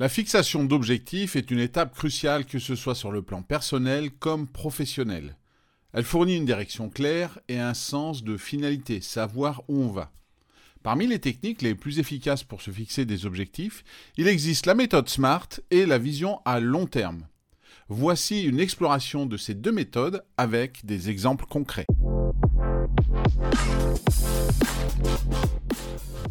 La fixation d'objectifs est une étape cruciale que ce soit sur le plan personnel comme professionnel. Elle fournit une direction claire et un sens de finalité, savoir où on va. Parmi les techniques les plus efficaces pour se fixer des objectifs, il existe la méthode SMART et la vision à long terme. Voici une exploration de ces deux méthodes avec des exemples concrets.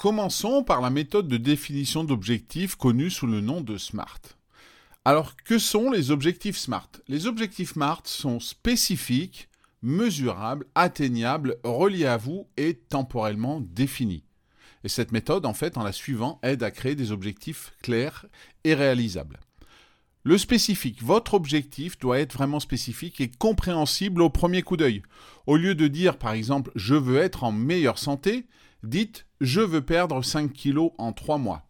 Commençons par la méthode de définition d'objectifs connue sous le nom de SMART. Alors, que sont les objectifs SMART? Les objectifs SMART sont spécifiques, mesurables, atteignables, reliés à vous et temporellement définis. Et cette méthode, en fait, en la suivant, aide à créer des objectifs clairs et réalisables. Le spécifique, votre objectif doit être vraiment spécifique et compréhensible au premier coup d'œil. Au lieu de dire par exemple je veux être en meilleure santé, dites je veux perdre 5 kilos en 3 mois.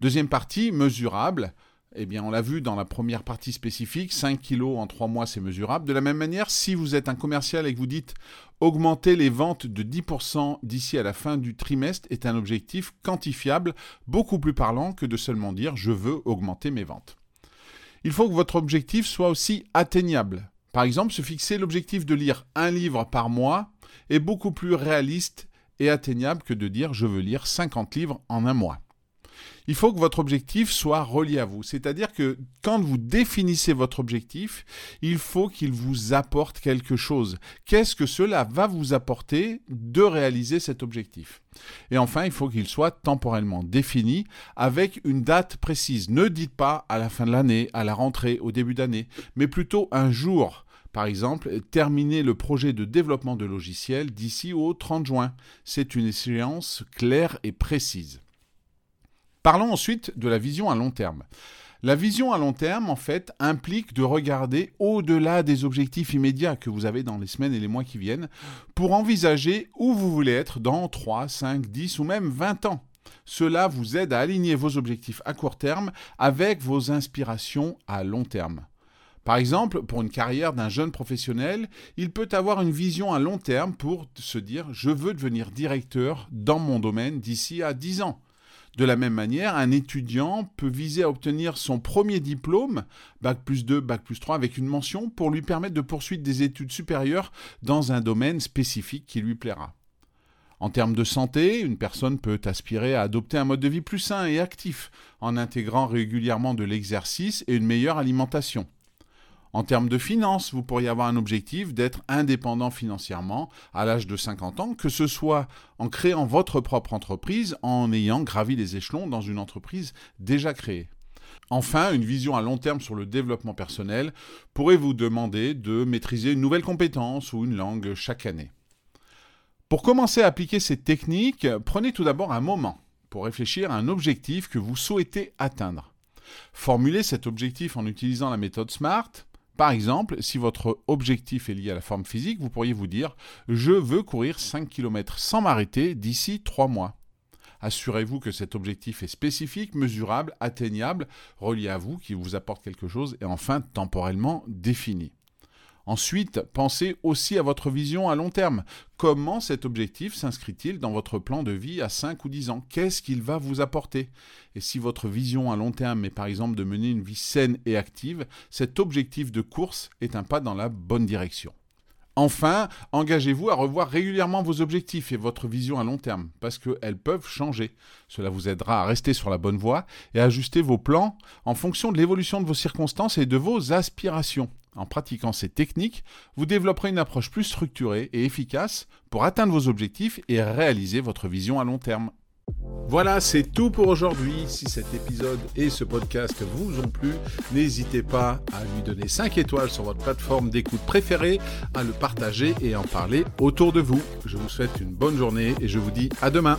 Deuxième partie, mesurable. Eh bien, on l'a vu dans la première partie spécifique, 5 kilos en 3 mois, c'est mesurable. De la même manière, si vous êtes un commercial et que vous dites augmenter les ventes de 10% d'ici à la fin du trimestre est un objectif quantifiable, beaucoup plus parlant que de seulement dire je veux augmenter mes ventes. Il faut que votre objectif soit aussi atteignable. Par exemple, se fixer l'objectif de lire un livre par mois est beaucoup plus réaliste et atteignable que de dire je veux lire 50 livres en un mois. Il faut que votre objectif soit relié à vous. C'est-à-dire que quand vous définissez votre objectif, il faut qu'il vous apporte quelque chose. Qu'est-ce que cela va vous apporter de réaliser cet objectif? Et enfin, il faut qu'il soit temporellement défini avec une date précise. Ne dites pas à la fin de l'année, à la rentrée, au début d'année, mais plutôt un jour par exemple, terminer le projet de développement de logiciel d'ici au 30 juin. C'est une échéance claire et précise. Parlons ensuite de la vision à long terme. La vision à long terme, en fait, implique de regarder au-delà des objectifs immédiats que vous avez dans les semaines et les mois qui viennent pour envisager où vous voulez être dans 3, 5, 10 ou même 20 ans. Cela vous aide à aligner vos objectifs à court terme avec vos inspirations à long terme. Par exemple, pour une carrière d'un jeune professionnel, il peut avoir une vision à long terme pour se dire je veux devenir directeur dans mon domaine d'ici à 10 ans. De la même manière, un étudiant peut viser à obtenir son premier diplôme, Bac plus 2, Bac plus 3, avec une mention pour lui permettre de poursuivre des études supérieures dans un domaine spécifique qui lui plaira. En termes de santé, une personne peut aspirer à adopter un mode de vie plus sain et actif en intégrant régulièrement de l'exercice et une meilleure alimentation. En termes de finances, vous pourriez avoir un objectif d'être indépendant financièrement à l'âge de 50 ans, que ce soit en créant votre propre entreprise, en ayant gravi les échelons dans une entreprise déjà créée. Enfin, une vision à long terme sur le développement personnel pourrait vous demander de maîtriser une nouvelle compétence ou une langue chaque année. Pour commencer à appliquer ces techniques, prenez tout d'abord un moment pour réfléchir à un objectif que vous souhaitez atteindre. Formulez cet objectif en utilisant la méthode SMART, par exemple, si votre objectif est lié à la forme physique, vous pourriez vous dire Je veux courir 5 km sans m'arrêter d'ici 3 mois. Assurez-vous que cet objectif est spécifique, mesurable, atteignable, relié à vous, qui vous apporte quelque chose et enfin temporellement défini. Ensuite, pensez aussi à votre vision à long terme. Comment cet objectif s'inscrit-il dans votre plan de vie à 5 ou 10 ans? Qu'est-ce qu'il va vous apporter? Et si votre vision à long terme est par exemple de mener une vie saine et active, cet objectif de course est un pas dans la bonne direction. Enfin, engagez-vous à revoir régulièrement vos objectifs et votre vision à long terme, parce qu'elles peuvent changer. Cela vous aidera à rester sur la bonne voie et à ajuster vos plans en fonction de l'évolution de vos circonstances et de vos aspirations. En pratiquant ces techniques, vous développerez une approche plus structurée et efficace pour atteindre vos objectifs et réaliser votre vision à long terme. Voilà, c'est tout pour aujourd'hui. Si cet épisode et ce podcast vous ont plu, n'hésitez pas à lui donner 5 étoiles sur votre plateforme d'écoute préférée, à le partager et en parler autour de vous. Je vous souhaite une bonne journée et je vous dis à demain.